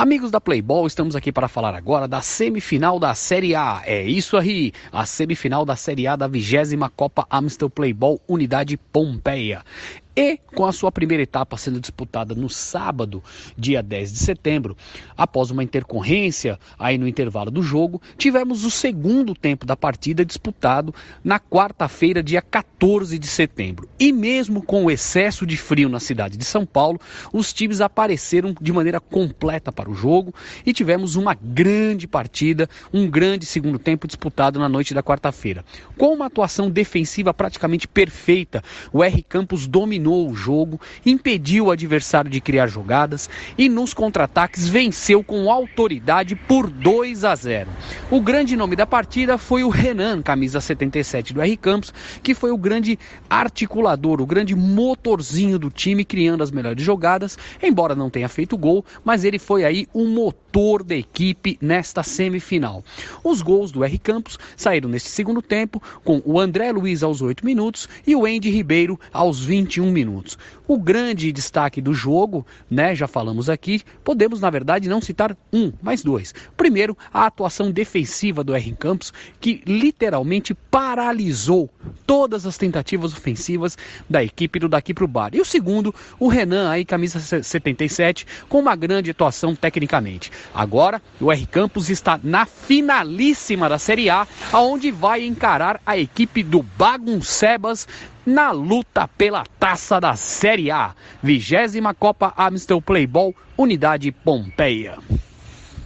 Amigos da Playboy, estamos aqui para falar agora da semifinal da Série A. É isso aí, a semifinal da Série A da vigésima Copa Amstel Playboy Unidade Pompeia e com a sua primeira etapa sendo disputada no sábado, dia 10 de setembro, após uma intercorrência aí no intervalo do jogo, tivemos o segundo tempo da partida disputado na quarta-feira, dia 14 de setembro. E mesmo com o excesso de frio na cidade de São Paulo, os times apareceram de maneira completa para o jogo e tivemos uma grande partida, um grande segundo tempo disputado na noite da quarta-feira. Com uma atuação defensiva praticamente perfeita, o R Campos dominou dominou o jogo, impediu o adversário de criar jogadas e nos contra-ataques venceu com autoridade por 2 a 0. O grande nome da partida foi o Renan, camisa 77 do R Campos, que foi o grande articulador, o grande motorzinho do time, criando as melhores jogadas, embora não tenha feito gol, mas ele foi aí o motor da equipe nesta semifinal. Os gols do R Campos saíram neste segundo tempo, com o André Luiz aos 8 minutos e o Andy Ribeiro aos 21 minutos minutos. O grande destaque do jogo, né, já falamos aqui, podemos na verdade não citar um, mas dois. Primeiro, a atuação defensiva do R Campos, que literalmente paralisou todas as tentativas ofensivas da equipe do daqui para o bar. E o segundo, o Renan aí camisa 77, com uma grande atuação tecnicamente. Agora, o R Campos está na finalíssima da Série A, aonde vai encarar a equipe do Baguncebas na luta pela taça da Série A. Vigésima Copa Amstel Playball, Unidade Pompeia.